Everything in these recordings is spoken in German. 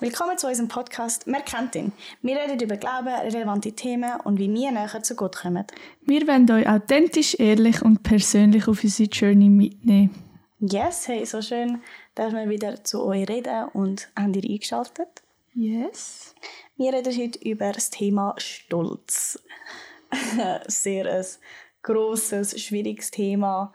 Willkommen zu unserem Podcast «Wer kennt ihn?». Wir reden über Glauben, relevante Themen und wie wir näher zu Gott kommen. Wir wollen euch authentisch, ehrlich und persönlich auf unsere Journey mitnehmen. Yes, hey, so schön, dass wir wieder zu euch reden und haben ihr eingeschaltet. Yes. Wir reden heute über das Thema Stolz. Sehr ein grosses, schwieriges Thema.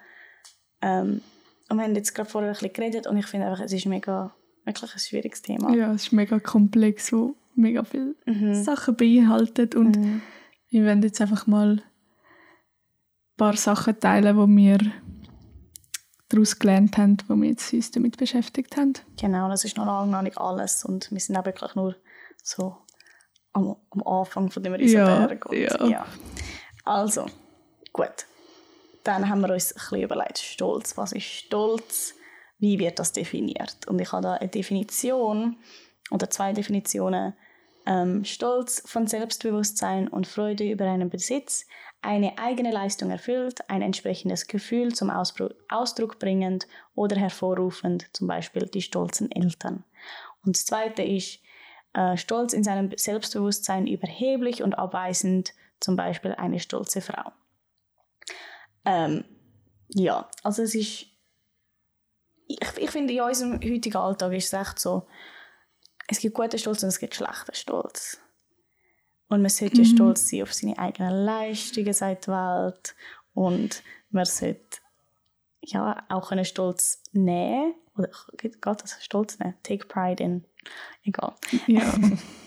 Ähm, und wir haben jetzt gerade vorher ein bisschen geredet und ich finde einfach, es ist mega wirklich ein schwieriges Thema. Ja, es ist mega komplex, wo mega viele mhm. Sachen beinhaltet und mhm. wir werden jetzt einfach mal ein paar Sachen teilen, die wir daraus gelernt haben, wo wir jetzt uns damit beschäftigt haben. Genau, das ist noch lange noch nicht alles und wir sind auch wirklich nur so am, am Anfang von dem Riesenberg. Ja, ja. ja. Also, gut. Dann haben wir uns ein bisschen überlegt, Stolz. Was ist Stolz? Wie wird das definiert? Und ich habe da eine Definition oder zwei Definitionen. Ähm, Stolz von Selbstbewusstsein und Freude über einen Besitz, eine eigene Leistung erfüllt, ein entsprechendes Gefühl zum Ausdruck bringend oder hervorrufend, zum Beispiel die stolzen Eltern. Und das zweite ist äh, Stolz in seinem Selbstbewusstsein überheblich und abweisend, zum Beispiel eine stolze Frau. Ähm, ja, also es ist ich, ich finde, in unserem heutigen Alltag ist es echt so, es gibt guten Stolz und es gibt schlechten Stolz. Und man sollte mhm. stolz sein auf seine eigenen Leistungen seit der Welt. Und man sollte ja, auch einen Stolz nehmen. Oder geht das Stolz nehmen? Take pride in. Egal. Ja.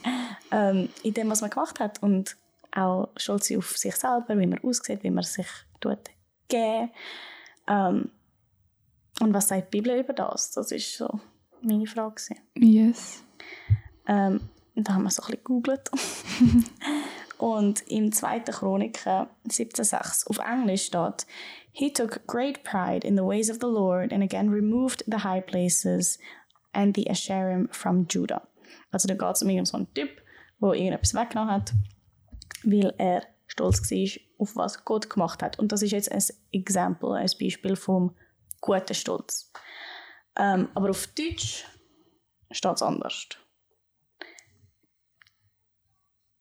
ähm, in dem, was man gemacht hat. Und auch stolz sein auf sich selber, wie man aussieht, wie man sich tut geben. Ähm, und was sagt die Bibel über das? Das ist so meine Frage. Yes. Ähm, da haben wir so ein bisschen gegoogelt. und im 2. Chroniker 17,6 auf Englisch steht He took great pride in the ways of the Lord and again removed the high places and the Asherim from Judah. Also da geht es um irgendeinen Typ, der irgendetwas weggenommen hat, weil er stolz war auf was Gott gemacht hat. Und das ist jetzt ein Example, ein Beispiel vom guter Stolz. Ähm, aber auf Deutsch steht es anders.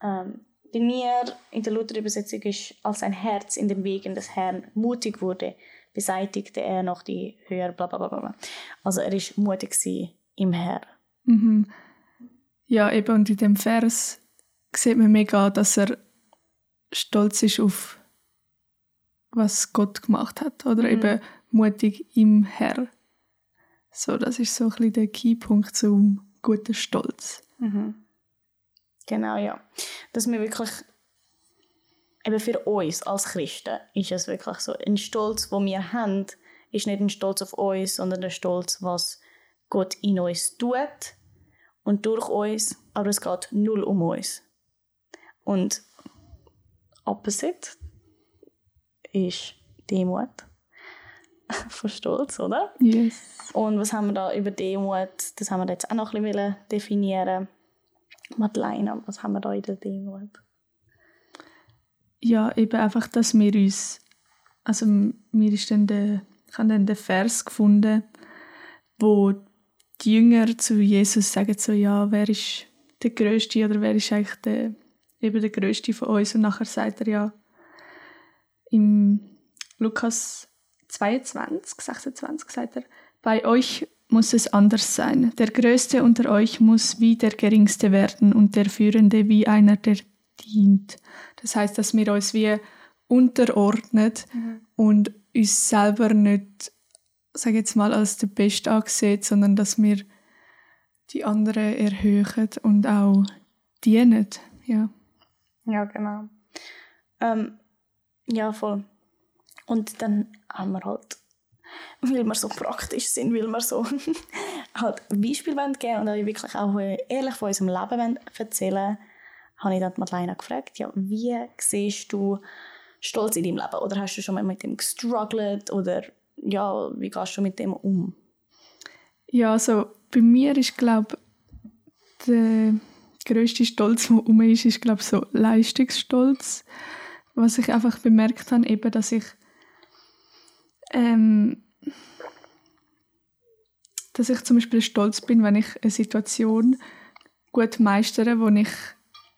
Ähm, bei mir in der Luther-Übersetzung ist, als sein Herz in den Wegen des Herrn mutig wurde, beseitigte er noch die höher, bla bla bla. Also er war mutig im Herrn. Mhm. Ja, eben und in dem Vers sieht man mega, dass er stolz ist auf was Gott gemacht hat. Oder mhm. eben mutig im Herr. So, das ist so ein bisschen der Keypunkt zum guten Stolz. Mhm. Genau, ja. Dass wir wirklich, eben für uns als Christen, ist es wirklich so, ein Stolz, den wir haben, ist nicht ein Stolz auf uns, sondern ein Stolz, was Gott in uns tut und durch uns, aber es geht null um uns. Und opposite ist Demut von Stolz, oder? Yes. Und was haben wir da über Demut? Das haben wir jetzt auch noch ein bisschen definieren. Madeleine, was haben wir da in der Demut? Ja, eben einfach, dass wir uns, also mir ist dann der, ich habe dann den Vers gefunden, wo die Jünger zu Jesus sagen so, ja, wer ist der Größte oder wer ist eigentlich der, eben der Größte von uns? Und nachher sagt er ja im Lukas 22, 26 sagt er, bei euch muss es anders sein. Der Größte unter euch muss wie der Geringste werden und der Führende wie einer, der dient. Das heißt, dass wir uns wie unterordnet mhm. und uns selber nicht, sag jetzt mal, als der Beste ansehen, sondern dass wir die anderen erhöhen und auch dienen. Ja, ja genau. Ähm, ja, voll. Und dann haben wir halt, weil wir so praktisch sind, weil wir so halt Beispiele geben und euch wirklich auch ehrlich von unserem Leben erzählen habe ich dann Madeleine gefragt, ja, wie siehst du Stolz in deinem Leben? Oder hast du schon mal mit dem gestruggelt? Oder ja, wie gehst du mit dem um? Ja, also bei mir ist, glaube der größte Stolz, der um ist, ist, glaube so Leistungsstolz. Was ich einfach bemerkt habe, eben, dass ich ähm, dass ich zum Beispiel stolz bin, wenn ich eine Situation gut meistern, wo ich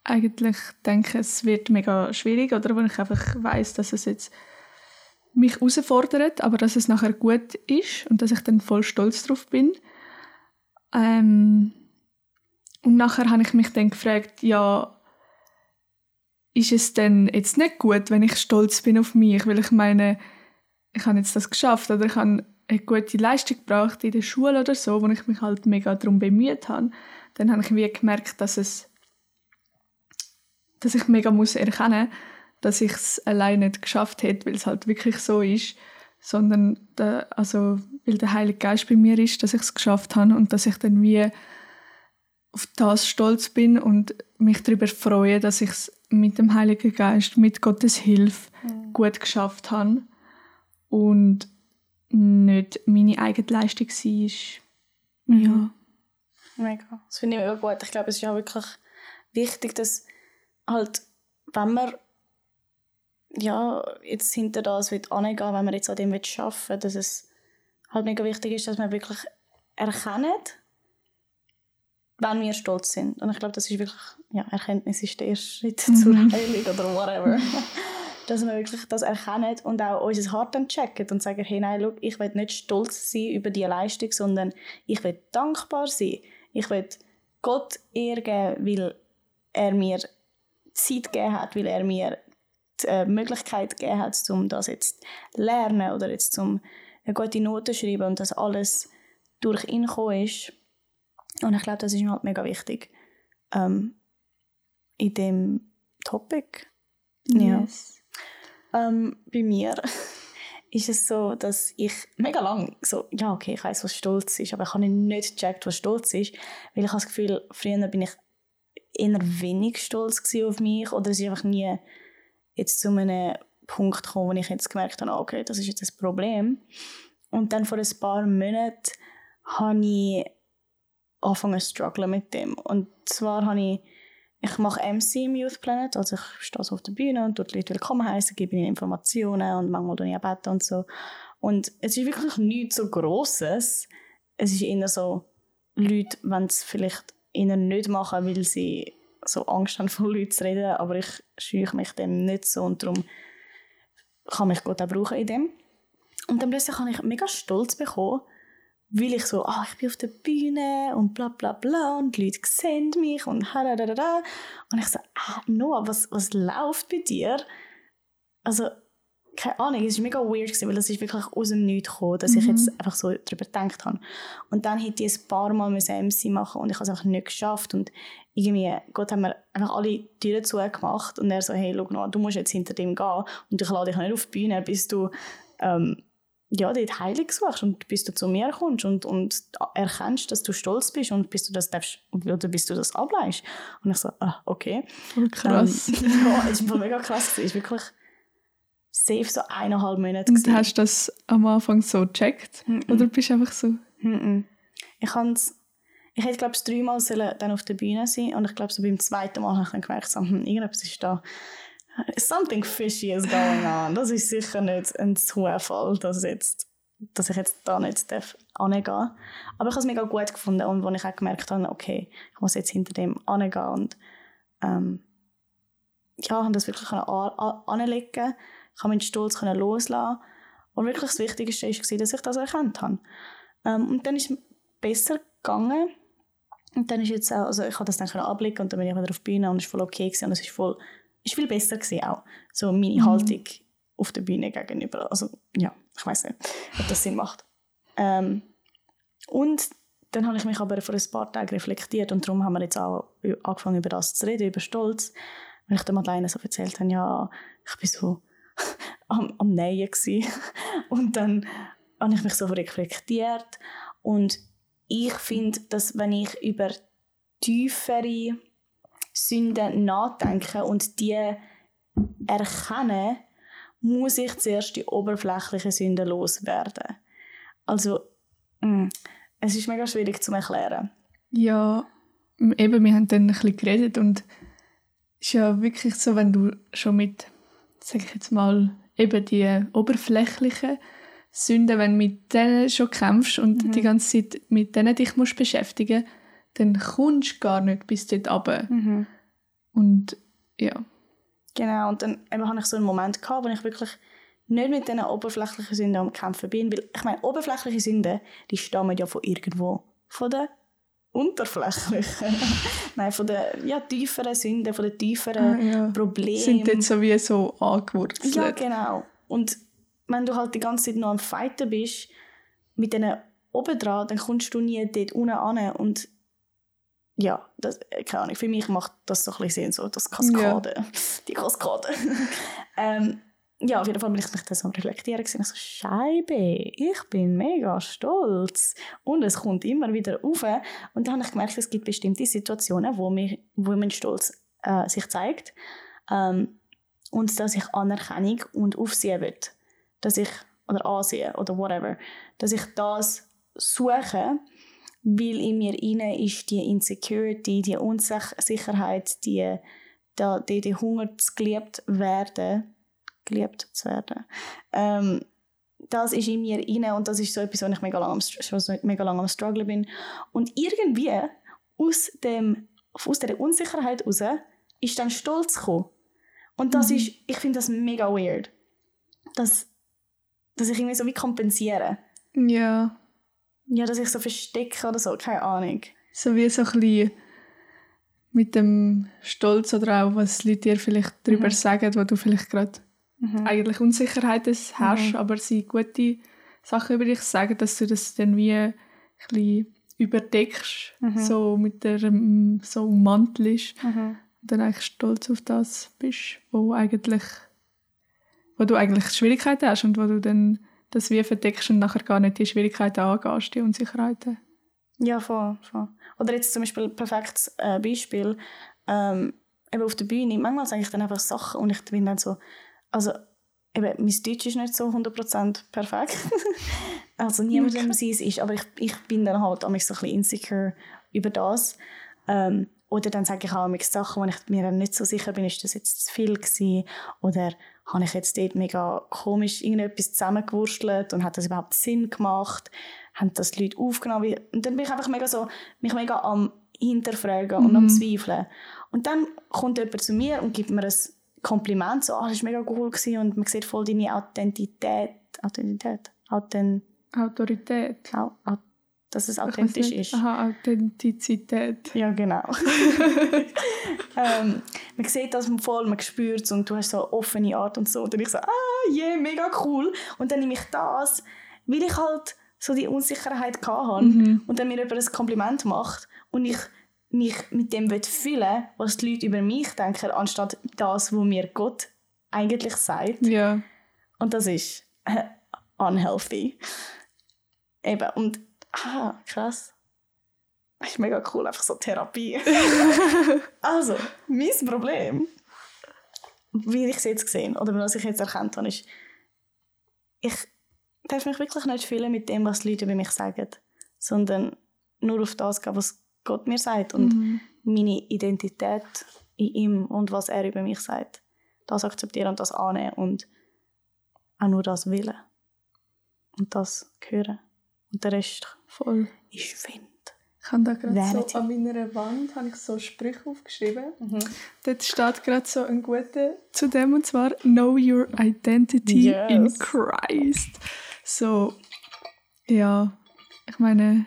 eigentlich denke, es wird mega schwierig oder wo ich einfach weiß, dass es jetzt mich herausfordert, aber dass es nachher gut ist und dass ich dann voll stolz drauf bin. Ähm, und nachher habe ich mich dann gefragt, ja, ist es denn jetzt nicht gut, wenn ich stolz bin auf mich, weil ich meine, ich habe jetzt das geschafft oder? Ich habe eine gute Leistung gebracht in der Schule oder so, wo ich mich halt mega darum bemüht habe, dann habe ich wie gemerkt, dass es dass ich mega muss erkennen, dass ich es allein nicht geschafft hätte, weil es halt wirklich so ist, sondern der, also weil der Heilige Geist bei mir ist, dass ich es geschafft habe und dass ich dann wie auf das stolz bin und mich darüber freue, dass ich es mit dem Heiligen Geist, mit Gottes Hilfe mhm. gut geschafft habe und nicht meine eigene Leistung war. Mhm. Ja. Mega. Das finde ich mega gut. Ich glaube, es ist auch wirklich wichtig, dass halt, wenn man ja, jetzt hinter das wird angehen, wenn man jetzt an dem arbeiten will, dass es halt mega wichtig ist, dass man wirklich erkennt, wenn wir stolz sind. Und ich glaube, das ist wirklich, ja, Erkenntnis ist der erste Schritt mhm. zur Heilung oder whatever. dass wir wirklich das erkennen und auch unser Hart dann und sagen, hey, nein, look, ich will nicht stolz sein über die Leistung, sondern ich will dankbar sein. Ich will Gott ehren, weil er mir Zeit gegeben hat, weil er mir die äh, Möglichkeit gegeben hat, um das jetzt zu lernen oder jetzt um eine gute Note zu schreiben und das alles durch ihn gekommen ist. Und ich glaube, das ist mir halt mega wichtig ähm, in dem Topic. Yes. Ähm, bei mir ist es so, dass ich mega lang so, ja okay, ich weiß, was Stolz ist, aber ich habe nicht gecheckt, was Stolz ist, weil ich habe das Gefühl, früher bin ich eher wenig stolz auf mich oder es ist einfach nie jetzt zu einem Punkt gekommen, wo ich jetzt gemerkt habe, okay, das ist jetzt ein Problem. Und dann vor ein paar Monaten habe ich angefangen zu strugglen mit dem. Und zwar habe ich, ich mache MC im Youth Planet, also ich stehe so auf der Bühne und die Leute willkommen heißen, gebe ihnen Informationen und manchmal tue ich auch beten und so. Und es ist wirklich nichts so Grosses. Es ist eher so, Leute wenn es vielleicht ihnen nicht machen, weil sie so Angst haben, von Leuten zu reden, aber ich scheue mich dem nicht so und darum kann mich Gott auch brauchen in dem. Und dann plötzlich habe ich mega stolz bekommen, weil ich so, ah, ich bin auf der Bühne und bla bla bla und die Leute sehen mich und da da da und ich so, ah, Noah, was, was läuft bei dir? Also keine Ahnung, es war mega weird, gewesen, weil es ist wirklich aus dem Nichts gekommen, dass mhm. ich jetzt einfach so darüber gedacht habe. Und dann hätte ich ein paar Mal MC machen und ich habe es einfach nicht geschafft und irgendwie, Gott hat mir einfach alle Türen zugemacht und er so, hey, schau noch, du musst jetzt hinter dem gehen und ich lade dich nicht auf die Bühne, bis du ähm, ja, dort Heilung suchst und bis du zu mir kommst und, und erkennst, dass du stolz bist und bis du das darfst, oder bis du das ableist. Und ich so, ah, okay. Krass. Ähm, ja, es war mega krass. Es ist wirklich safe so eineinhalb Monate. Und hast du das am Anfang so gecheckt? Mm -mm. Oder bist du einfach so? Mm ich habe ich hätte glaube ich dreimal dann auf der Bühne sein und ich glaube so beim zweiten Mal habe ich dann gemerkt, so, hm, irgendetwas ist da, something fishy is going on. Das ist sicher nicht ein Zufall, dass, jetzt, dass ich jetzt da nicht darf Aber ich habe es mega gut gefunden und als ich auch gemerkt habe, okay, ich muss jetzt hinter dem angehen und ähm, ja, habe das wirklich anlegen ich habe meinen Stolz loslassen Und wirklich das Wichtigste war, dass ich das erkannt habe. Ähm, und dann ist es besser gegangen. Und dann ist jetzt auch, also ich habe das dann ablicken und dann bin ich wieder auf die Bühne und es war voll okay gewesen, und es ist voll, ist viel besser gewesen auch. So meine mhm. Haltung auf der Bühne gegenüber. Also ja, ich weiß nicht, ob das Sinn macht. Ähm, und dann habe ich mich aber vor ein paar Tagen reflektiert und darum haben wir jetzt auch angefangen über das zu reden, über Stolz. Und ich der Madeleine so erzählt habe, ja, ich bin so am, am Nähen Und dann habe ich mich so reflektiert und ich finde, dass wenn ich über tiefere Sünden nachdenke und die erkenne, muss ich zuerst die oberflächlichen Sünden loswerden. Also, mh, mm, es ist mega schwierig zu erklären. Ja, eben, wir haben dann ein bisschen geredet und es ist ja wirklich so, wenn du schon mit sage ich jetzt mal, eben die oberflächlichen Sünden, wenn du mit denen schon kämpfst und mhm. die ganze Zeit mit denen dich musst beschäftigen dann kommst du gar nicht bis dort runter. Mhm. Und ja. Genau, und dann eben habe ich so einen Moment gehabt, wo ich wirklich nicht mit diesen oberflächlichen Sünden am Kämpfen bin. Weil, ich meine, oberflächliche Sünden, die stammen ja von irgendwo. Von den unterflächlichen. Nein, von den ja, tieferen Sünden, von den tieferen Ah, ja. Problemen. Sind dort so wie so angewurzelt. Ja, genau. Und wenn du halt die ganze Zeit noch am Fighten bist, mit denen oben dran, dann kommst du nie dort unten an. Und ja, das, äh, keine Ahnung, für mich macht das so ein bisschen Sinn, so das Kaskade, die Kaskade. ähm, ja, auf jeden Fall bin ich mich dann so am Reflektieren gewesen. Ich so, Scheibe, ich bin mega stolz. Und es kommt immer wieder auf. Und dann habe ich gemerkt, es gibt bestimmte Situationen, wo, mir, wo mein Stolz äh, sich zeigt. Ähm, und dass ich Anerkennung und Aufsehen will. Dass ich, oder Ansehen oder whatever, dass ich das suche, weil in mir inne ist die Insecurity, die Unsicherheit, die, die, die, die Hunger zu geliebt werden, geliebt zu werden. Ähm, das ist in mir inne und das ist so etwas, wo ich mega lange am, schon so mega lange am Struggle bin. Und irgendwie aus, dem, aus dieser Unsicherheit heraus ist dann Stolz gekommen. Und das Mhm. ist, ich finde das mega weird. Dass, dass ich irgendwie so wie kompensiere. Ja. Ja, dass ich so verstecke oder so, keine Ahnung. So wie so ein bisschen mit dem Stolz oder auch, was Leute dir vielleicht darüber Mhm. sagen, wo du vielleicht gerade eigentlich Unsicherheiten hast, aber sie gute Sachen über dich sagen, dass du das dann wie ein bisschen überdeckst, Mhm. so mit der ähm, so ummantelst Mhm. und dann eigentlich stolz auf das bist, wo eigentlich wo du eigentlich Schwierigkeiten hast und wo du dann das wie verdeckst und nachher gar nicht die Schwierigkeiten angehst, die Unsicherheiten. Ja, voll, voll. Oder jetzt zum Beispiel ein perfektes äh, Beispiel. Ähm, eben auf der Bühne, manchmal sage ich dann einfach Sachen und ich bin dann so, also eben, mein Deutsch ist nicht so 100% perfekt. also niemandem okay. es ist, aber ich, ich bin dann halt auch so ein bisschen insecure über das. Ähm, oder dann sage ich auch manchmal Sachen, wo ich mir dann nicht so sicher bin, ist das jetzt zu viel gewesen? Oder habe ich jetzt dort mega komisch irgendetwas zusammengewurstelt und hat das überhaupt Sinn gemacht? Haben das die Leute aufgenommen? Und dann bin ich einfach mega so, mich mega am hinterfragen und Mhm. am zweifeln. Und dann kommt jemand zu mir und gibt mir ein Kompliment, so, ah, das war mega cool gewesen und man sieht voll deine Authentität, Authentität, Authent, Autorität. au, au, dass es authentisch ist. Aha, Authentizität. Ja, genau. ähm, man sieht das voll, man spürt es und du hast so eine offene Art und so. Und dann ich so, ah, yeah, mega cool. Und dann nehme ich das, weil ich halt so die Unsicherheit hatte Mhm. und dann mir jemand ein Kompliment macht und ich mich mit dem fühlen will, was die Leute über mich denken, anstatt das, was mir Gott eigentlich sagt. Ja. Und das ist äh, unhealthy. Eben, und ah, krass. Das ist mega cool, einfach so Therapie. also, mein Problem, wie ich es jetzt gesehen oder was ich jetzt erkannt habe, ist, ich darf mich wirklich nicht fühlen mit dem, was die Leute über mich sagen, sondern nur auf das gehen, was Gott mir sagt und Mhm. meine Identität in ihm und was er über mich sagt. Das akzeptieren und das annehmen und auch nur das willen. Und das hören. Und der Rest Voll. ist Wind. Ich habe da gerade so an meiner Wand habe ich so Sprüche aufgeschrieben. Dort steht gerade so ein guter zu dem und zwar Know your identity Yes. in Christ. So, ja, ich meine,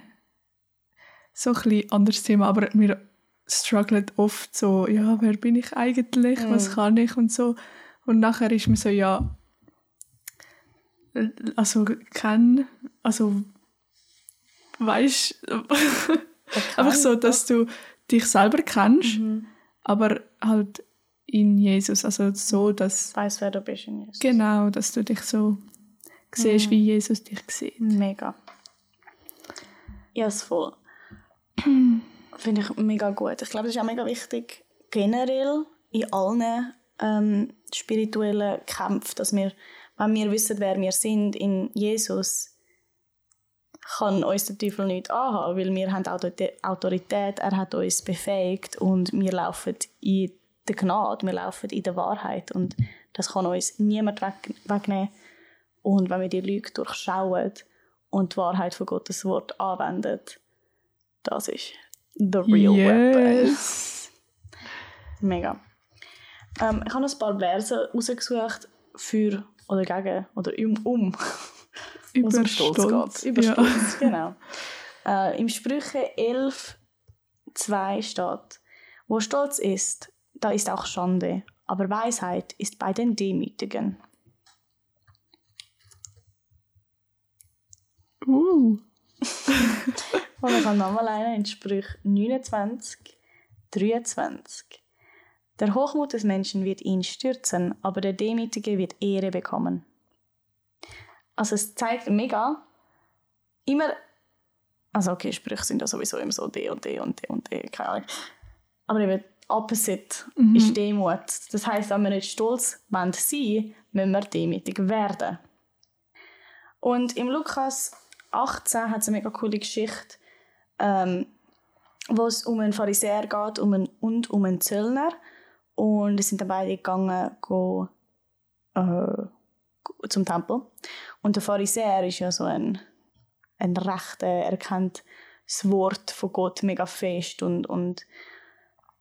so ein bisschen anderes Thema, aber wir strugglen oft so, ja, wer bin ich eigentlich, was Mm. kann ich und so. Und nachher ist mir so, ja, also kenn, also weißt einfach so, dass du dich selber kennst, Mhm. aber halt in Jesus, also so, dass Weiss, wer du bist in Jesus. genau, dass du dich so siehst, wie Jesus dich sieht. Mega. Ja, yes, voll. Finde ich mega gut. Ich glaube, das ist auch mega wichtig, generell in allen ähm, spirituellen Kämpfen, dass wir, wenn wir wissen, wer wir sind in Jesus, kann uns der Teufel nicht anhaben, weil wir haben Autoritä- Autorität, er hat uns befähigt und wir laufen in der Gnade, wir laufen in der Wahrheit und das kann uns niemand weg, wegnehmen. Und wenn wir die Lüge durchschauen und die Wahrheit von Gottes Wort anwenden, das ist The real weapon. yes. Mega. Ähm, ich habe ein paar Verse rausgesucht für oder gegen oder um, um um Über Stolz geht. Über ja. Stolz, genau. Äh, Im Sprüche 11, 2 steht, wo Stolz ist, da ist auch Schande, aber Weisheit ist bei den Demütigen. Uh. Und ich habe nochmal einen in Sprüch 29, 23. Der Hochmut des Menschen wird ihn stürzen, aber der Demütige wird Ehre bekommen. Also es zeigt mega, immer, also okay, Sprüche sind ja sowieso immer so D und D und D und D, keine Ahnung. Aber eben, Opposite ist Demut. Das heißt, wenn wir nicht stolz wollen sein, müssen wir demütig werden. Und im Lukas 18 hat es eine mega coole Geschichte, ähm, wo es um einen Pharisäer geht um einen, und um einen Zöllner. Und es sind dann beide gegangen go, äh, zum Tempel. Und der Pharisäer ist ja so ein, ein Rechter, er kennt das Wort von Gott mega fest und, und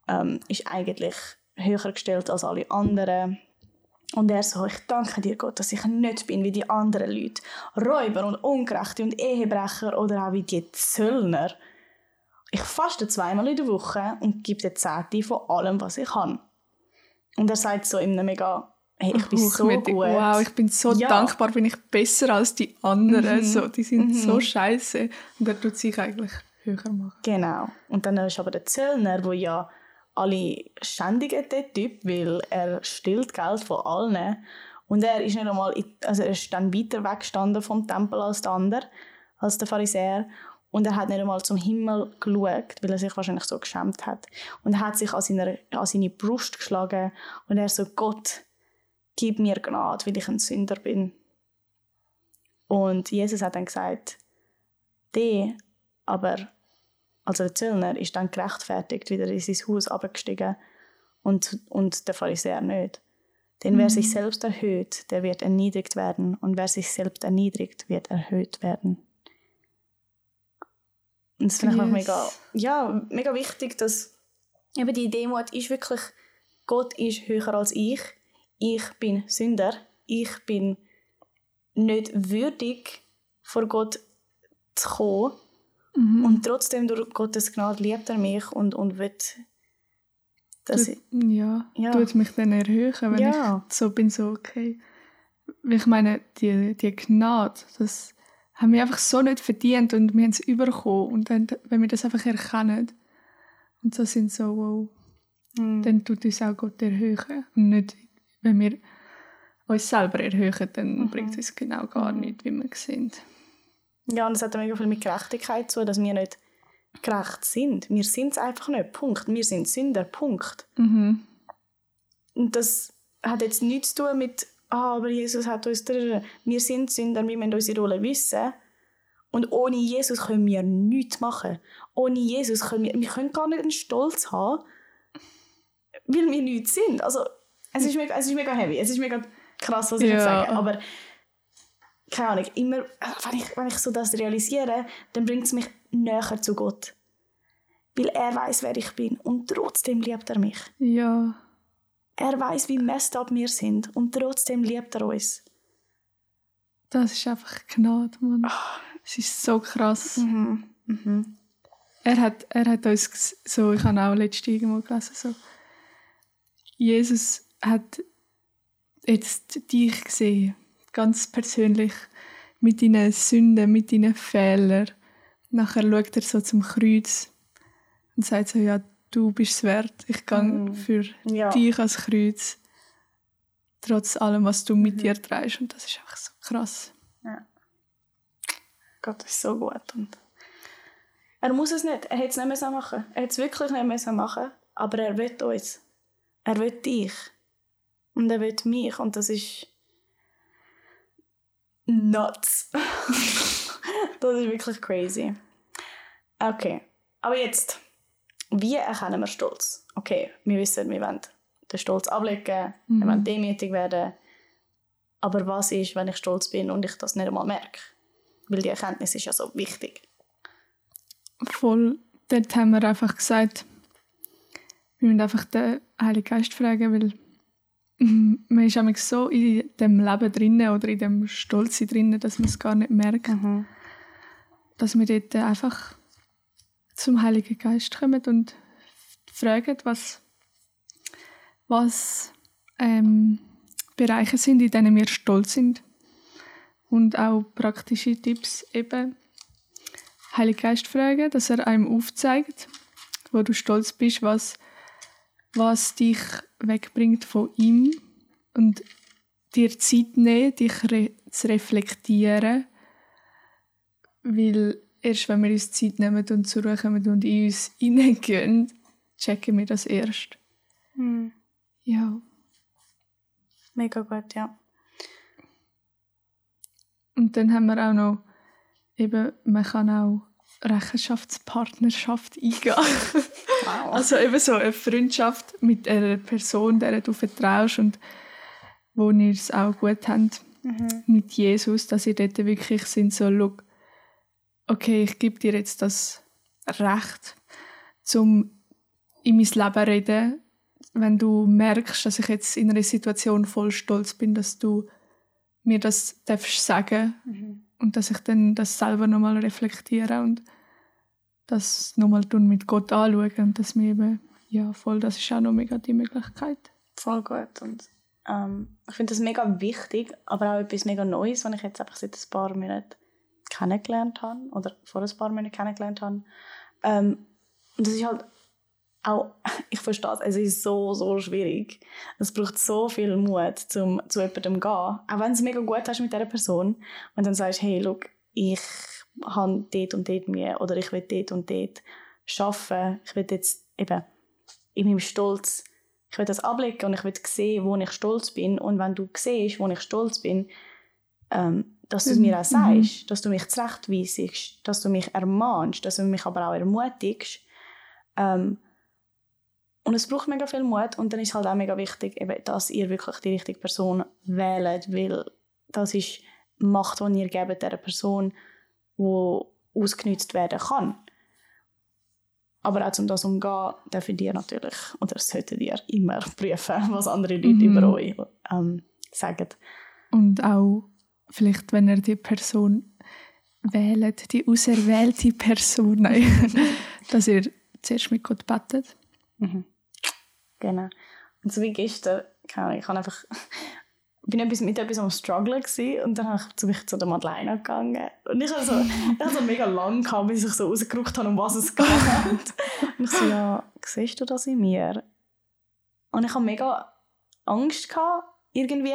ähm, ist eigentlich höher gestellt als alle anderen. Und er so, ich danke dir Gott, dass ich nicht bin wie die anderen Leute, Räuber und Ungerechte und Ehebrecher oder auch wie die Zöllner. Ich faste zweimal in der Woche und gebe der Zehnte von allem, was ich habe. Und er sagt so in einem mega, hey, ich bin so gut. Wow, ich bin so Ja. dankbar, bin ich besser als die anderen. Mhm. So, die sind Mhm. so scheiße. Und er tut sich eigentlich höher machen. Genau. Und dann ist aber der Zöllner, wo ja alle schändigen den Typ, weil er stillt Geld von allen. Und er ist nicht einmal, in- also er ist dann weiter weggestanden vom Tempel als der andere, als der Pharisäer. Und er hat nicht einmal zum Himmel geschaut, weil er sich wahrscheinlich so geschämt hat. Und er hat sich an, seiner, an seine Brust geschlagen und er so, Gott, gib mir Gnade, weil ich ein Sünder bin. Und Jesus hat dann gesagt, der, aber also der Zöllner ist dann gerechtfertigt wieder in sein Haus abgestiegen und, und der Pharisäer nicht. Denn wer sich selbst erhöht, der wird erniedrigt werden und wer sich selbst erniedrigt, wird erhöht werden. Und das finde ich Yes. mega, ja, mega wichtig, dass eben die Demut ist wirklich, Gott ist höher als ich, ich bin Sünder, ich bin nicht würdig, vor Gott zu kommen Mhm. und trotzdem durch Gottes Gnade liebt er mich und, und wird, dass ich, tut, ja, Ja. tut mich dann erhöhen, wenn Ja. ich so bin, so okay. Ich meine, die, die Gnade, das haben wir einfach so nicht verdient und wir haben es überkommen. Und dann, wenn wir das einfach erkennen und so sind so, wow, Mhm. dann tut uns auch Gott erhöhen. Und nicht, wenn wir uns selber erhöhen, dann Mhm. bringt es genau gar nichts, wie wir sind. ja, und es hat mega viel mit Gerechtigkeit zu tun, dass wir nicht gerecht sind. Wir sind es einfach nicht, Punkt. Wir sind Sünder, Punkt. Mhm. Und das hat jetzt nichts zu tun mit, ah, aber Jesus hat uns, drrr. wir sind Sünder, wir müssen unsere Rolle wissen. Und ohne Jesus können wir nichts machen. Ohne Jesus können wir, wir können gar nicht einen Stolz haben, weil wir nichts sind. Also, es ist mega, es ist mega heavy, es ist mega krass, was ich Ja. sage. Aber, keine Ahnung, immer, wenn ich, wenn ich so das realisiere, dann bringt es mich näher zu Gott. Weil er weiß, wer ich bin und trotzdem liebt er mich. Ja, Er weiß, wie messed up wir sind und trotzdem liebt er uns. das ist einfach Gnade, Mann. Ah. Es ist so krass. Mhm. Mhm. Er hat, er hat uns so, ich habe auch letztens irgendwo gelesen, so, Jesus hat jetzt dich gesehen, ganz persönlich, mit deinen Sünden, mit deinen Fehlern. Nachher schaut er so zum Kreuz und sagt so, ja, du bist es wert, ich gehe Mhm. für Ja. dich als Kreuz, trotz allem, was du mit dir trägst. Und das ist einfach so krass. Gott ist so gut. Und er muss es nicht. Er hätte es nicht müssen machen Er hätte es wirklich nicht müssen machen Aber er will uns. Er will dich. Und er will mich. Und das ist nuts. das ist wirklich crazy. Okay. Aber jetzt, wie erkennen wir Stolz? Okay, wir wissen, wir wollen den Stolz ablegen, wir wollen demütig werden. Aber was ist, wenn ich stolz bin und ich das nicht einmal merke? Weil die Erkenntnis ist ja so wichtig. Voll dort haben wir einfach gesagt, wir müssen einfach den Heiligen Geist fragen, weil man ist nämlich so in dem Leben drinnen oder in dem Stolz drinnen, dass man es gar nicht merkt. Mhm. Dass wir dort einfach zum Heiligen Geist kommen und fragen, was, was ähm, Bereiche sind, in denen wir stolz sind. Und auch praktische Tipps eben Heiligen Geist fragen, dass er einem aufzeigt, wo du stolz bist, was, was dich wegbringt von ihm und dir Zeit nehmen, dich re zu reflektieren, weil erst wenn wir uns Zeit nehmen und zur Ruhe kommen und in uns hineingehen, checken wir das erst. Mhm. Ja. Mega gut, ja. Und dann haben wir auch noch, eben, man kann auch Rechenschaftspartnerschaft eingehen. Wow. also eben so eine Freundschaft mit einer Person, der du vertraust und wo ihr es auch gut habt Mhm. mit Jesus, dass ihr dort wirklich sind so, schau, okay, ich gebe dir jetzt das Recht, zum in mein Leben zu reden, wenn du merkst, dass ich jetzt in einer Situation voll stolz bin, dass du mir das darfst sagen Mhm. Und dass ich dann das selber nochmal reflektiere und das nochmal tun mit Gott anschauen und dass mir eben, ja voll, das ist auch noch mega die Möglichkeit. Voll gut. Und ähm, ich finde das mega wichtig, aber auch etwas mega Neues, was ich jetzt einfach seit ein paar Monaten kennengelernt habe oder vor ein paar Monaten kennengelernt habe. Ähm, und das ist halt auch, ich verstehe es, es ist so, so schwierig. Es braucht so viel Mut, zum zu jemandem zu gehen. Auch wenn du es mega gut hast mit dieser Person und dann sagst, hey, look, ich habe dort und dort Mühe oder ich will dort und dort arbeiten. Ich will jetzt eben in meinem Stolz ich will das ablegen und ich will sehen, wo ich stolz bin. Und wenn du siehst, wo ich stolz bin, ähm, dass du es mir auch Mhm. sagst, dass du mich zurechtweisst, dass du mich ermahnst, dass du mich aber auch ermutigst. Ähm, und es braucht mega viel Mut und dann ist halt auch mega wichtig, eben, dass ihr wirklich die richtige Person wählt, weil das ist Macht, die ihr gebt dieser Person, die ausgenutzt werden kann. Aber auch um das umzugehen, dürft ihr natürlich, oder solltet ihr immer prüfen, was andere Leute Mhm. über euch ähm, sagen. Und auch vielleicht, wenn er die Person wählt, die auserwählte Person, dass ihr zuerst mit Gott betet. Mhm. Genau. Und so wie gestern, keine ich habe einfach bin etwas, mit etwas am Struggle gewesen, und dann habe ich zu mich zu der Madeleine gegangen und ich habe so, ich habe so mega lang gehabt, bis ich so rausgeguckt habe, um was es geht. und ich so, ja, siehst du das in mir? Und ich habe mega Angst gehabt, irgendwie,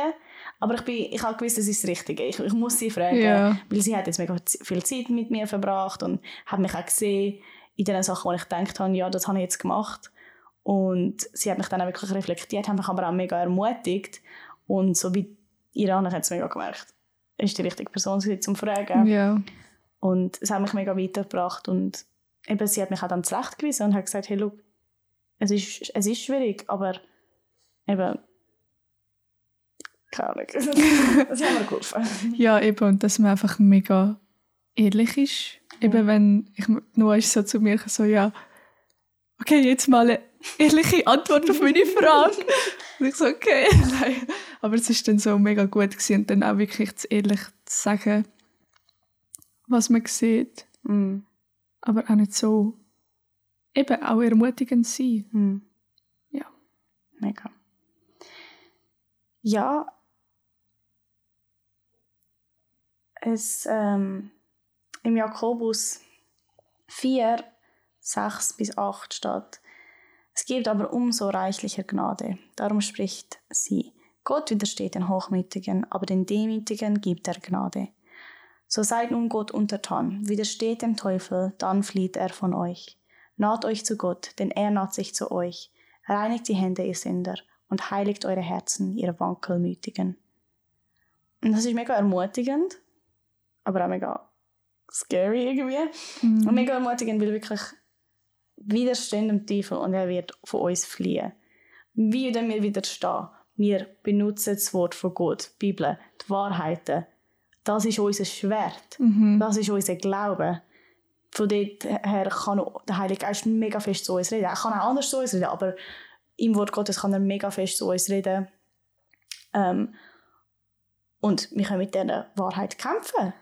aber ich, bin, ich habe gewusst, es ist das Richtige. Ich, ich muss sie fragen, Ja. weil sie hat jetzt mega viel Zeit mit mir verbracht und hat mich auch gesehen in den Sachen, wo ich gedacht habe, ja, das habe ich jetzt gemacht. Und sie hat mich dann auch wirklich reflektiert, hat mich aber auch mega ermutigt. Und so wie anderen hat es mega gemerkt, ist die richtige Person gewesen, zum Fragen. Ja. Und es hat mich mega weitergebracht. Und eben, sie hat mich auch dann zurechtgewiesen und hat gesagt, hey, look, es ist, es ist schwierig, aber eben, keine Ahnung. das hat mir geholfen. ja, eben, und dass man einfach mega ehrlich ist. Eben, wenn ich, Noah ist so zu mir so, ja, okay, jetzt mal ehrliche Antwort auf meine Frage. und ich so, okay, nein. Aber es ist dann so mega gut gewesen und dann auch wirklich zu ehrlich zu sagen, was man sieht. Mm. aber auch nicht so eben auch ermutigend sein. Mm. Ja. Mega. Ja, es ähm, im Jakobus 4, 6 bis 8 steht, es gibt aber umso reichlicher Gnade. Darum spricht sie, Gott widersteht den Hochmütigen, aber den Demütigen gibt er Gnade. So seid nun Gott untertan, widersteht dem Teufel, dann flieht er von euch. Naht euch zu Gott, denn er naht sich zu euch. Reinigt die Hände, ihr Sünder, und heiligt eure Herzen, ihr Wankelmütigen. Und das ist mega ermutigend, aber auch mega scary irgendwie. Und mega ermutigend, weil wirklich widerstehen dem Teufel und er wird von uns fliehen. Wie denn wir widerstehen? Wir benutzen das Wort von Gott, die Bibel, die Wahrheiten. Das ist unser Schwert. Mhm. Das ist unser Glaube. von dort her kann der Heilige Geist mega fest zu uns reden. Er kann auch anders zu uns reden, aber im Wort Gottes kann er mega fest zu uns reden. Ähm, und wir können mit dieser Wahrheit kämpfen.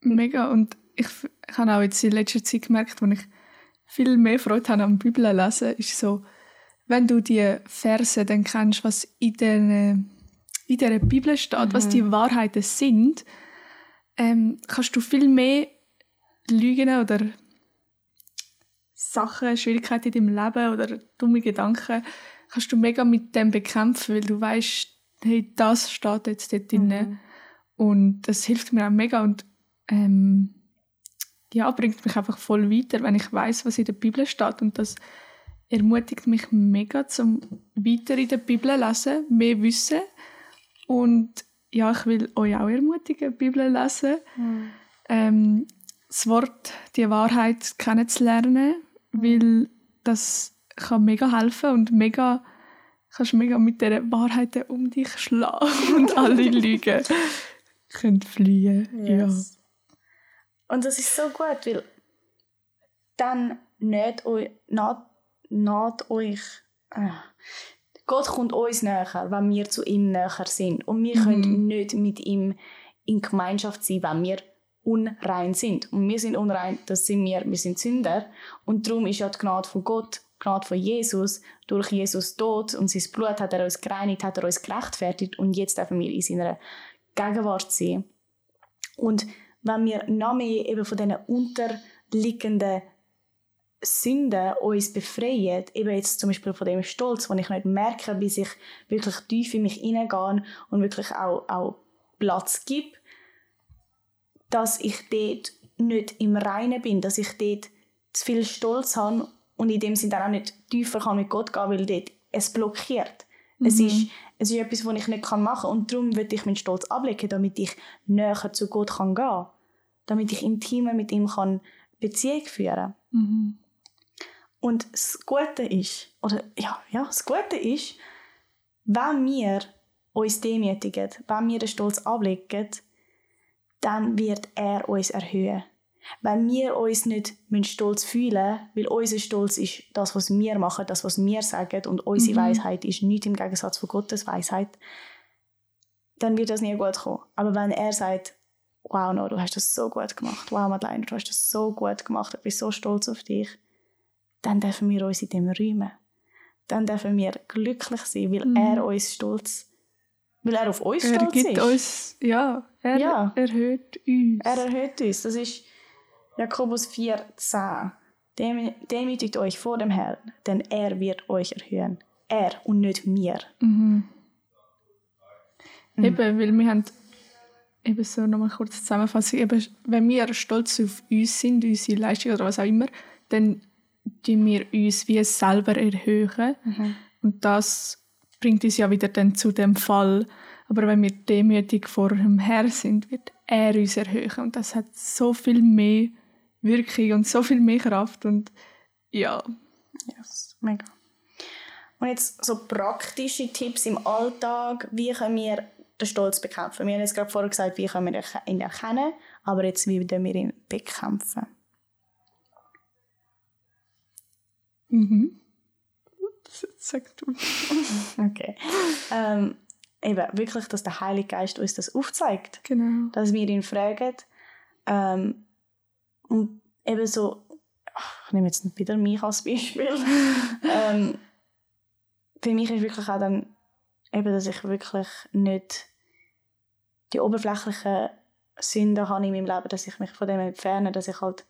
Mega. Und ich, ich habe auch jetzt in letzter Zeit gemerkt, als ich viel mehr Freude habe am Bibel lesen, ist so, wenn du die Verse dann kennst, was in der, in der Bibel steht, mhm. was die Wahrheiten sind, ähm, kannst du viel mehr Lügen oder Sachen, Schwierigkeiten in deinem Leben oder dumme Gedanken, kannst du mega mit dem bekämpfen, weil du weißt, hey, das steht jetzt dort drin. Mhm. Und das hilft mir auch mega und ähm, ja, bringt mich einfach voll weiter, wenn ich weiß, was in der Bibel steht. Und das ermutigt mich mega, zum weiter in der Bibel lesen, mehr wissen. Und ja, ich will euch auch ermutigen, Bibel lesen. Mhm. Ähm, das Wort, die Wahrheit kennenzulernen, mhm. weil das kann mega helfen und mega kannst mega mit dieser Wahrheit um dich schlagen und alle Lügen können fliehen. Yes. Ja. Und das ist so gut, weil dann nicht euch, naht, euch, äh, Gott kommt uns näher, wenn wir zu ihm näher sind. Und wir mhm. können nicht mit ihm in Gemeinschaft sein, wenn wir unrein sind. Und wir sind unrein, das sind wir, wir sind Sünder. Und darum ist ja die Gnade von Gott Gnade von Jesus, durch Jesus Tod und sein Blut hat er uns gereinigt, hat er uns gerechtfertigt und jetzt dürfen wir in seiner Gegenwart sein. Und wenn wir noch mehr eben von diesen unterliegenden Sünden uns befreien, eben jetzt zum Beispiel von dem Stolz, wo ich nicht merke, bis ich wirklich tief in mich hineingehe und wirklich auch, auch Platz gebe, dass ich dort nicht im Reinen bin, dass ich dort zu viel Stolz habe und in dem Sinne dann auch nicht tiefer kann mit Gott gehen, weil dort es blockiert. Mhm. Es, ist, es ist etwas, was ich nicht machen kann und darum will ich meinen Stolz ablegen, damit ich näher zu Gott kann gehen kann. Damit ich intimer mit ihm kann Beziehung führen mhm. Und das Gute ist, oder ja, ja, das Gute ist, wenn wir uns demütigen, wenn wir den Stolz ablegen, dann wird er uns erhöhen. Wenn wir uns nicht stolz fühlen weil unser Stolz ist das, was wir machen, das, was wir sagen und unsere mhm. Weisheit ist nicht im Gegensatz von Gottes Weisheit, dann wird das nie gut kommen. Aber wenn er sagt, wow, no, du hast das so gut gemacht, wow, Madeleine, du hast das so gut gemacht, ich bin so stolz auf dich, dann dürfen wir uns in dem rühmen. Dann dürfen wir glücklich sein, weil mhm. er uns stolz weil er auf uns er stolz gibt ist. Uns, ja, er ja. erhöht uns. Er erhöht uns. Das ist Jakobus 4, 10. Demütigt euch vor dem Herrn, denn er wird euch erhöhen. Er und nicht mir. Mhm. Mhm. Eben, weil wir haben eben so nochmal kurz zusammenfassen, eben, wenn wir stolz auf uns sind, unsere Leistung oder was auch immer, dann tun wir uns wie selber erhöhen. Mhm. Und das bringt uns ja wieder dann zu dem Fall. Aber wenn wir demütig vor dem Herrn sind, wird er uns erhöhen. Und das hat so viel mehr Wirkung und so viel mehr Kraft und ja. Yes, mega. Und jetzt so praktische Tipps im Alltag, wie können wir den Stolz bekämpfen? Wir haben jetzt gerade vorher gesagt, wie können wir ihn erkennen, aber jetzt wie können wir ihn bekämpfen? Mhm. Sag du. okay. Ähm, eben, wirklich, dass der Heilige Geist uns das aufzeigt. Genau. Dass wir ihn fragen, ähm, und eben so, ich nehme jetzt wieder mich als Beispiel. ähm, für mich ist wirklich auch dann eben, dass ich wirklich nicht die oberflächlichen Sünden habe in meinem Leben, dass ich mich von dem entferne, dass ich halt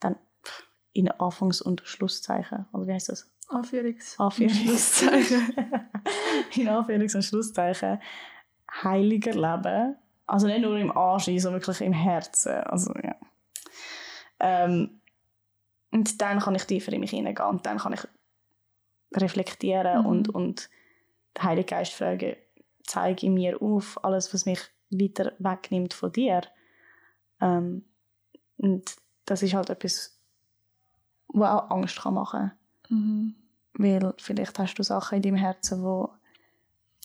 dann in Anfangs- und Schlusszeichen, oder wie heißt das? Anführungs- Anführungszeichen. in Anführungs- und Schlusszeichen heiliger leben. Also nicht nur im Arsch, sondern wirklich im Herzen. Also, ja. Ähm, und dann kann ich tiefer in mich hineingehen und dann kann ich reflektieren mhm. und, und den Heiligen Geist fragen, zeige mir auf alles, was mich weiter wegnimmt von dir. Ähm, und das ist halt etwas, was auch Angst kann machen kann. Mhm. Weil vielleicht hast du Sachen in deinem Herzen, wo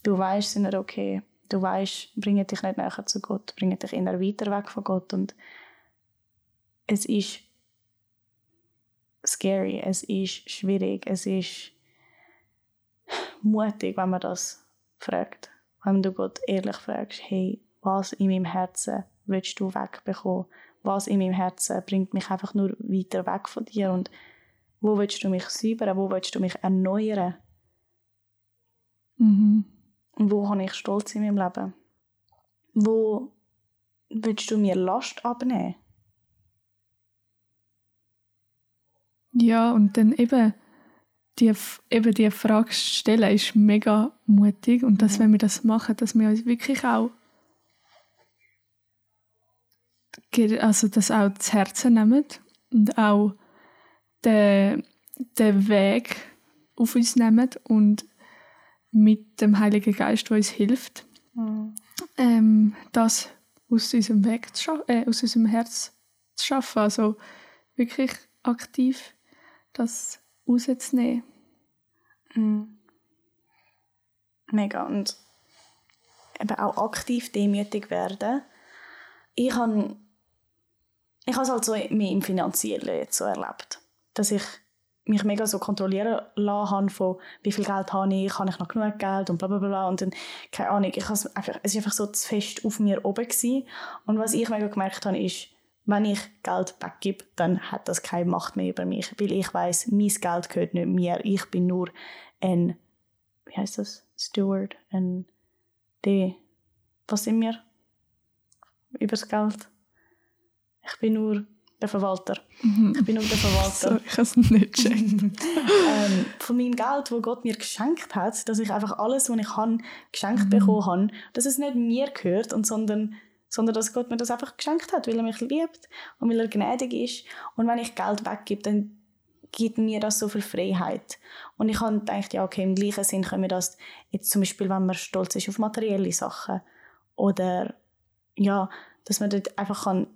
du weißt, sind nicht okay. Du weißt, bringen dich nicht näher zu Gott, bringen dich eher weiter weg von Gott. Und es ist scary, es ist schwierig, es ist mutig, wenn man das fragt. Wenn du Gott ehrlich fragst, hey, was in meinem Herzen willst du wegbekommen? Was in meinem Herzen bringt mich einfach nur weiter weg von dir? Und wo willst du mich säubern? Wo willst du mich erneuern? Mhm. Und wo habe ich Stolz in meinem Leben? Wo willst du mir Last abnehmen? Ja, und dann eben die, eben die Frage stellen ist mega mutig. Und dass, wenn wir das machen, dass wir uns wirklich auch also das auch zu Herzen nehmen und auch den, den Weg auf uns nehmen und mit dem Heiligen Geist, der uns hilft, ähm, das aus unserem Weg zu äh, aus unserem Herz zu schaffen. Also wirklich aktiv das rauszunehmen. Mhm. Mega. Und eben auch aktiv demütig werden. Ich habe ich es halt so mehr im Finanziellen jetzt so erlebt, dass ich mich mega so kontrollieren lassen habe von wie viel Geld habe ich, habe ich noch genug Geld und bla bla bla und dann, keine Ahnung, ich es einfach, es ist einfach so zu fest auf mir oben gewesen. und was ich mega gemerkt habe ist, wenn ich Geld weggebe, dann hat das keine Macht mehr über mich, weil ich weiß, mein Geld gehört nicht mir, ich bin nur ein, wie heißt das, Steward, ein, die, was sind wir über das Geld? Ich bin nur der Verwalter. Ich bin nur der Verwalter Sorry, ich habe es nicht gecheckt. ähm, von meinem Geld, wo Gott mir geschenkt hat, dass ich einfach alles, was ich kann, geschenkt bekommen habe, dass es nicht mir gehört, und sondern, sondern dass Gott mir das einfach geschenkt hat, weil er mich liebt und weil er gnädig ist. Und wenn ich Geld weggebe, dann gibt mir das so viel Freiheit. Und ich habe gedacht, ja, okay, im gleichen Sinn können wir das jetzt zum Beispiel, wenn man stolz ist auf materielle Sachen oder ja, dass man dort einfach kann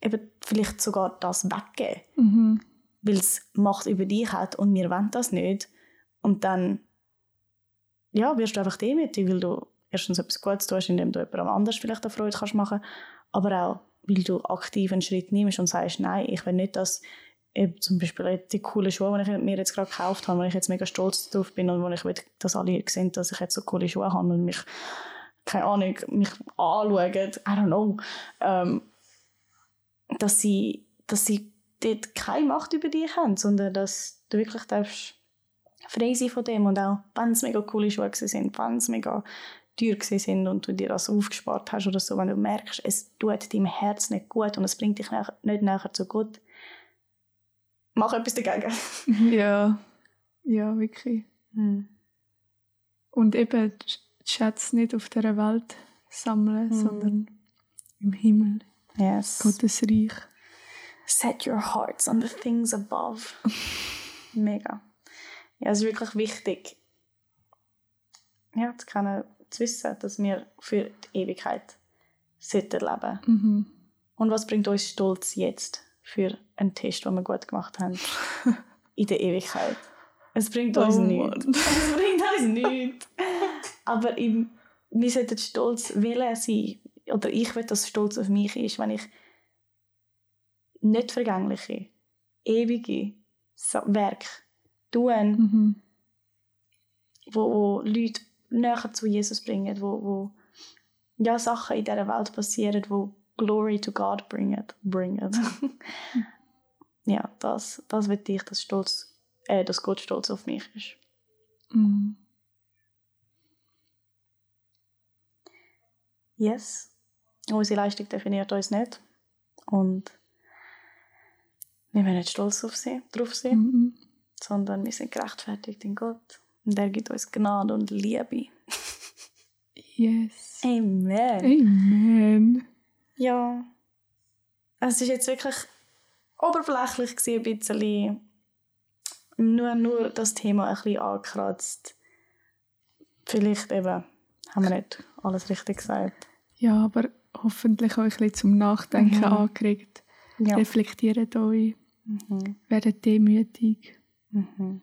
eben vielleicht sogar das weggeben Mhm. weil es Macht über dich hat und wir wollen das nicht. Und dann ja, wirst du einfach demütig, weil du erstens etwas Gutes tust, indem du jemandem anders vielleicht eine Freude kannst machen. Aber auch, weil du aktiv einen Schritt nimmst und sagst, nein, ich will nicht, dass eben zum Beispiel die coolen Schuhe, die ich mir jetzt gerade gekauft habe, wo ich jetzt mega stolz drauf bin und wo ich will, dass alle sehen, dass ich jetzt so coole Schuhe habe und mich, keine Ahnung, mich anschauen, I don't know, ähm, dass sie, dass sie dort keine Macht über dich haben, sondern dass du wirklich darfst frei sein von dem. Und auch wenn es mega coole Schuhe sind, wenn es mega teuer sind und du dir das aufgespart hast oder so, wenn du merkst, es tut deinem Herz nicht gut und es bringt dich nicht näher zu Gott, mach etwas dagegen. Ja, ja, wirklich. Hm. Und eben die Schätze nicht auf dieser Welt sammeln, Mhm. sondern im Himmel, Yes. Gottes Reich. Set your hearts on the things above. Mega. Ja, es ist wirklich wichtig, ja, zu, können, zu wissen, dass wir für die Ewigkeit sollten leben. Mhm. Und was bringt uns Stolz jetzt für einen Test, den wir gut gemacht haben? In der Ewigkeit. Es bringt uns Oh nichts. Mann. Es bringt uns nichts. Aber im, wir sollten stolz wollen sein. Oder ich will, dass stolz auf mich ist, wenn ich nicht vergängliche, ewige Werke tue, Mhm. wo, wo Leute näher zu Jesus bringen, wo, wo ja, Sachen in dieser Welt passieren, wo Glory to God bringen. bringen. ja, das, das will ich, dass, stolz, äh, dass Gott stolz auf mich ist. Mhm. Yes. Unsere Leistung definiert uns nicht. Und wir müssen nicht stolz auf sie, drauf sein, Mhm. sondern wir sind gerechtfertigt in Gott. Und er gibt uns Gnade und Liebe. Yes. Amen. Amen. Ja. Es ist jetzt wirklich oberflächlich gewesen, ein bisschen. Nur, nur das Thema ein bisschen angekratzt. Vielleicht eben haben wir nicht alles richtig gesagt. Ja, aber hoffentlich euch ein bisschen zum Nachdenken Mhm. angeregt. Ja. Reflektiert euch, Mhm. werdet demütig, Mhm.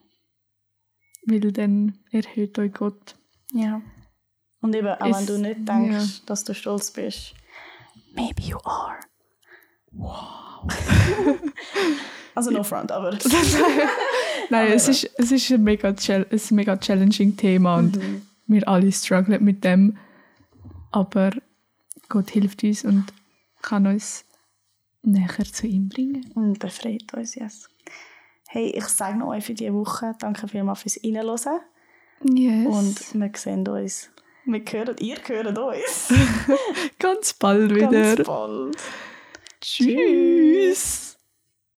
Weil dann erhöht euch Gott. Ja. Und eben, auch wenn du nicht denkst, dass du stolz bist, maybe you are. Also no front, aber... Nein, es ist, es ist ein mega, ein mega challenging Thema und Mhm. wir alle strugglen mit dem. Aber Gott hilft uns und kann uns näher zu ihm bringen. Und befreit uns, yes. Hey, ich sage noch euch für diese Woche. Danke vielmals fürs Reinhören. Yes. Und wir sehen uns. Wir hören, ihr hört uns. ganz bald wieder. Ganz bald. Tschüss.